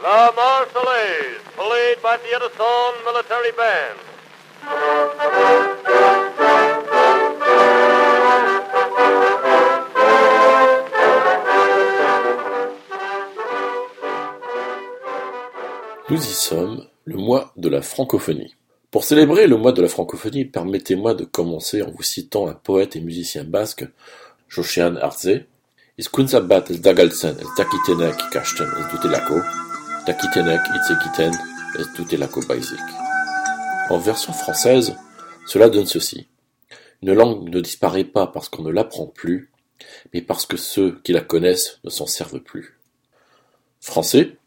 La Marseillaise, played by the Edison Military Band. Nous y sommes, le mois de la francophonie. Pour célébrer le mois de la francophonie, permettez-moi de commencer en vous citant un poète et musicien basque, Josian Arze. Hizkuntza bat ez dagaltzen ez dakitenek ikasten ez dutelako, En version française, cela donne ceci. Une langue ne disparaît pas parce qu'on ne l'apprend plus, mais parce que ceux qui la connaissent ne s'en servent plus. Français,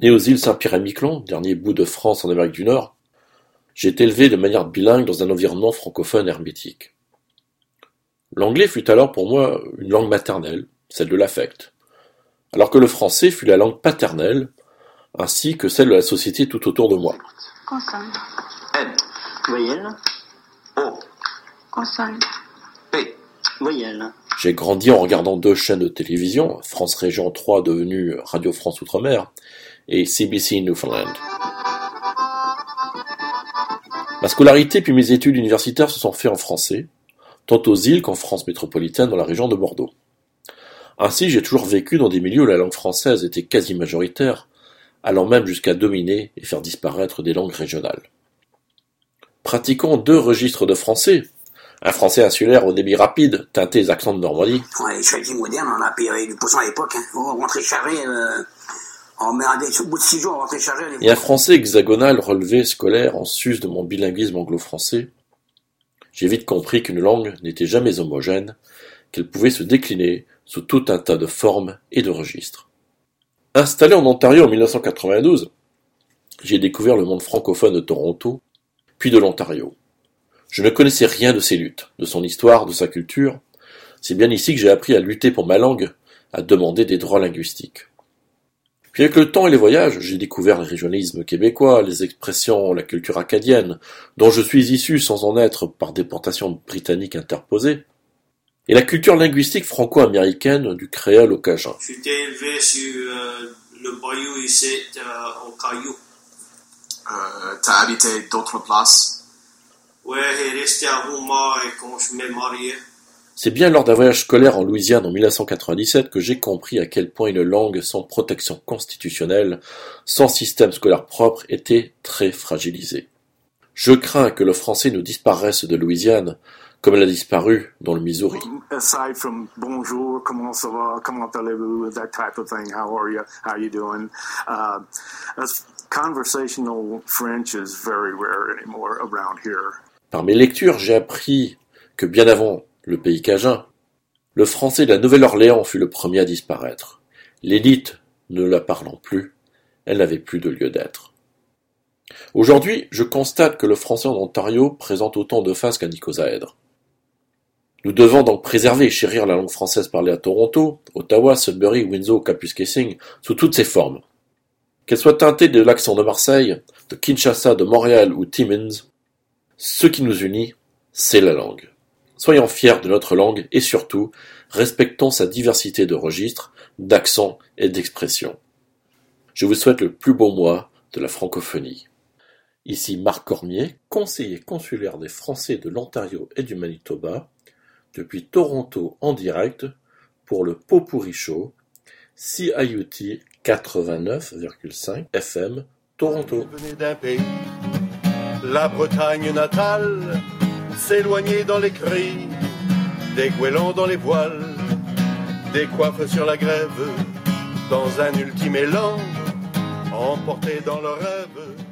Né aux îles Saint-Pierre et Miquelon, dernier bout de France en Amérique du Nord, j'ai été élevé de manière bilingue dans un environnement francophone hermétique. L'anglais fut alors pour moi une langue maternelle, celle de l'affect, alors que le français fut la langue paternelle, ainsi que celle de la société tout autour de moi. Consonne. N. Voyelle. O. Consonne. P. Voyelle. J'ai grandi en regardant deux chaînes de télévision, France Région 3 devenue Radio France Outre-mer, et CBC Newfoundland. Ma scolarité puis mes études universitaires se sont faites en français, tant aux îles qu'en France métropolitaine dans la région de Bordeaux. Ainsi, j'ai toujours vécu dans des milieux où la langue française était quasi majoritaire, allant même jusqu'à dominer et faire disparaître des langues régionales. Pratiquant deux registres de français, un français insulaire au débit rapide, teinté des accents de Normandie, Ouais, les chevaliers modernes, on a payé du poisson à l'époque. Hein. On rentrait chargé, euh, on met un au bout de six jours, on rentrait chargé. et un français hexagonal relevé scolaire en sus de mon bilinguisme anglo-français, j'ai vite compris qu'une langue n'était jamais homogène, qu'elle pouvait se décliner sous tout un tas de formes et de registres. Installé en Ontario en 1992, j'ai découvert le monde francophone de Toronto, puis de l'Ontario. Je ne connaissais rien de ces luttes, de son histoire, de sa culture. C'est bien ici que j'ai appris à lutter pour ma langue, à demander des droits linguistiques. Puis avec le temps et les voyages, j'ai découvert le régionalisme québécois, les expressions, la culture acadienne, dont je suis issu sans en être par déportation britannique interposée, et la culture linguistique franco-américaine du créole au cajun. J'étais élevé sur euh, le bayou ici, euh, au Caillou. Euh, T'as habité d'autres places? Ouais, et resté à Houma et quand je m'ai marié. C'est bien lors d'un voyage scolaire en Louisiane en 1997 que j'ai compris à quel point une langue sans protection constitutionnelle, sans système scolaire propre, était très fragilisée. Je crains que le français nous disparaisse de Louisiane, comme elle a disparu dans le Missouri. aside from bonjour, comment ça va, comment allez-vous, that type of thing, how are you, how you doing, uh, that's- conversational French is very rare anymore around here. Par mes lectures, j'ai appris que bien avant le pays cajun, le français de la Nouvelle-Orléans fut le premier à disparaître. L'élite ne la parlant plus, elle n'avait plus de lieu d'être. Aujourd'hui, je constate que le français en Ontario présente autant de faces qu'un icosaèdre. Nous devons donc préserver et chérir la langue française parlée à Toronto, Ottawa, Sudbury, Windsor, Kapuskasing, sous toutes ses formes. Qu'elle soit teintée de l'accent de Marseille, de Kinshasa, de Montréal ou Timmins, ce qui nous unit, c'est la langue. Soyons fiers de notre langue et surtout, respectons sa diversité de registres, d'accents et d'expressions. Je vous souhaite le plus beau mois de la francophonie. Ici Marc Cormier, conseiller consulaire des Français de l'Ontario et du Manitoba, depuis Toronto en direct pour le Pot-Pourri Show, CIUT 89,5 FM, Toronto. la Bretagne natale, s'éloigner dans les cris, des goélands dans les voiles, des coiffes sur la grève, dans un ultime élan, emportés dans leurs rêves.